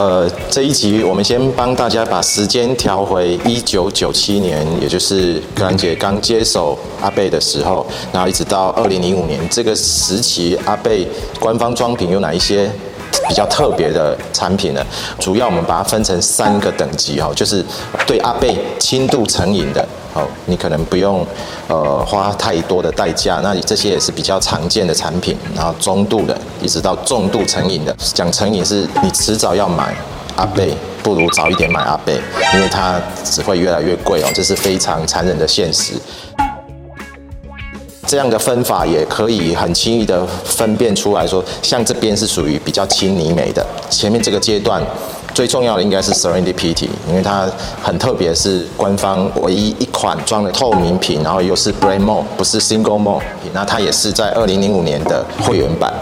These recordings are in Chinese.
呃，这一集我们先帮大家把时间调回一九九七年，也就是格兰杰刚接手阿贝的时候，然后一直到二零零五年这个时期，阿贝官方装品有哪一些？比较特别的产品呢？主要我们把它分成三个等级哦，就是对阿贝轻度成瘾的。好，你可能不用呃花太多的代价，那你这些也是比较常见的产品。然后中度的，一直到重度成瘾的，讲成瘾是你迟早要买阿贝，不如早一点买阿贝，因为它只会越来越贵哦，这是非常残忍的现实。这样的分法也可以很轻易的分辨出来说，像这边是属于比较轻尼美的，前面这个阶段。最重要的应该是 Serendipity，因为它很特别，是官方唯一一款装的透明瓶，然后又是 Brain Mode，不是 Single Mode。那它也是在二零零五年的会员版。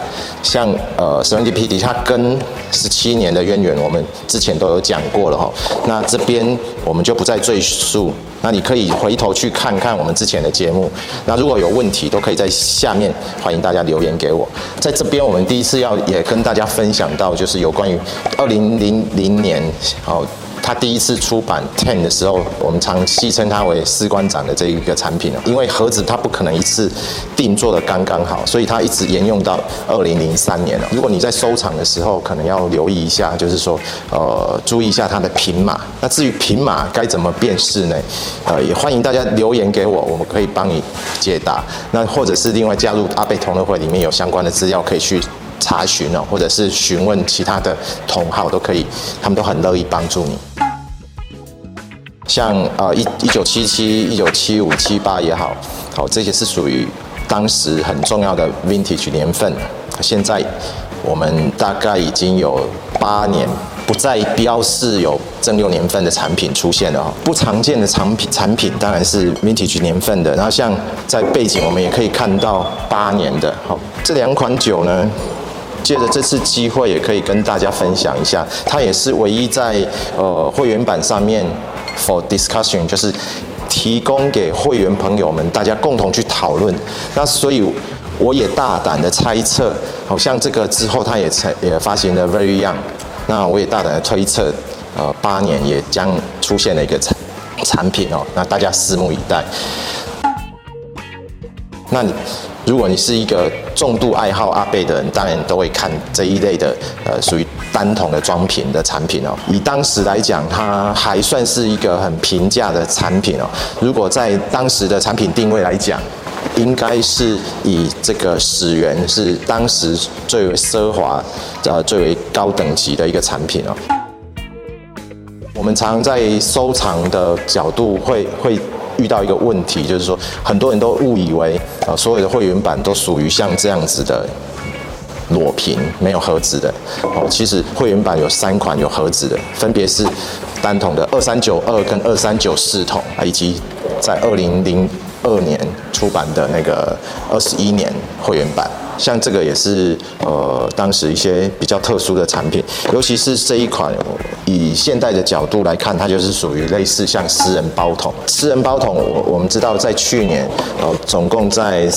像呃 Serendipity，它跟十七年的渊源，我们之前都有讲过了哈。那这边我们就不再赘述。那你可以回头去看看我们之前的节目。那如果有问题，都可以在下面欢迎大家留言给我。在这边，我们第一次要也跟大家分享到，就是有关于二零零零年，好。他第一次出版 Ten 的时候，我们常戏称它为“士官长”的这一个产品，因为盒子它不可能一次定做的刚刚好，所以它一直沿用到二零零三年了。如果你在收藏的时候，可能要留意一下，就是说，呃，注意一下它的品码。那至于品码该怎么辨识呢？呃，也欢迎大家留言给我，我们可以帮你解答。那或者是另外加入阿贝同乐会里面有相关的资料可以去查询哦，或者是询问其他的同好都可以，他们都很乐意帮助你。像呃一一九七七、一九七五、七八也好，好，这些是属于当时很重要的 vintage 年份。现在我们大概已经有八年不再标示有正六年份的产品出现了哈。不常见的产品产品当然是 vintage 年份的。然后像在背景我们也可以看到八年的。好，这两款酒呢，借着这次机会也可以跟大家分享一下，它也是唯一在呃会员版上面。For discussion 就是提供给会员朋友们，大家共同去讨论。那所以我也大胆的猜测，好像这个之后它也才也发行了 Very Young。那我也大胆的推测，呃，八年也将出现了一个产产品哦。那大家拭目以待。那你。如果你是一个重度爱好阿贝的人，当然都会看这一类的，呃，属于单桶的装瓶的产品哦。以当时来讲，它还算是一个很平价的产品哦。如果在当时的产品定位来讲，应该是以这个始源是当时最为奢华、呃，最为高等级的一个产品哦。我们常在收藏的角度会会。遇到一个问题，就是说很多人都误以为啊，所有的会员版都属于像这样子的裸屏，没有盒子的。哦，其实会员版有三款有盒子的，分别是单筒的二三九二跟二三九四桶，以及在二零零二年出版的那个二十一年会员版。像这个也是呃，当时一些比较特殊的产品，尤其是这一款，以现代的角度来看，它就是属于类似像私人包桶。私人包桶，我我们知道在去年，呃，总共在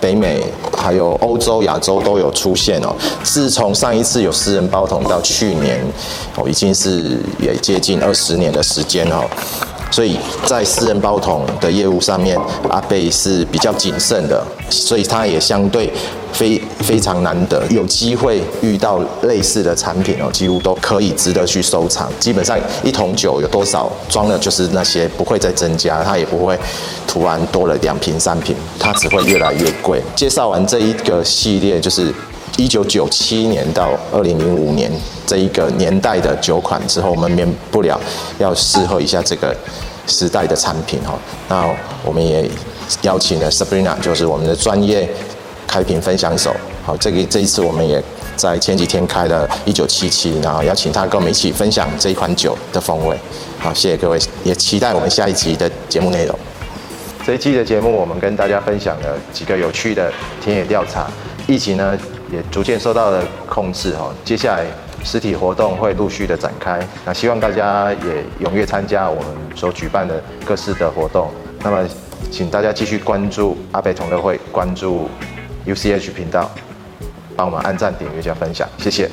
北美还有欧洲、亚洲都有出现哦。自从上一次有私人包桶到去年，哦，已经是也接近二十年的时间哦。所以在私人包桶的业务上面，阿贝是比较谨慎的，所以它也相对。非非常难得有机会遇到类似的产品哦，几乎都可以值得去收藏。基本上一桶酒有多少装的，就是那些不会再增加，它也不会突然多了两瓶三瓶，它只会越来越贵。介绍完这一个系列，就是一九九七年到二零零五年这一个年代的酒款之后，我们免不了要试喝一下这个时代的产品哈。那我们也邀请了 Sabrina，就是我们的专业。开瓶分享手，好，这个这一次我们也在前几天开了一九七七，然后邀请他跟我们一起分享这一款酒的风味。好，谢谢各位，也期待我们下一集的节目内容。这一期的节目，我们跟大家分享了几个有趣的田野调查，疫情呢也逐渐受到了控制哈。接下来实体活动会陆续的展开，那希望大家也踊跃参加我们所举办的各式的活动。那么，请大家继续关注阿北同乐会，关注 UCH 频道，帮我们按赞、点阅加分享，谢谢。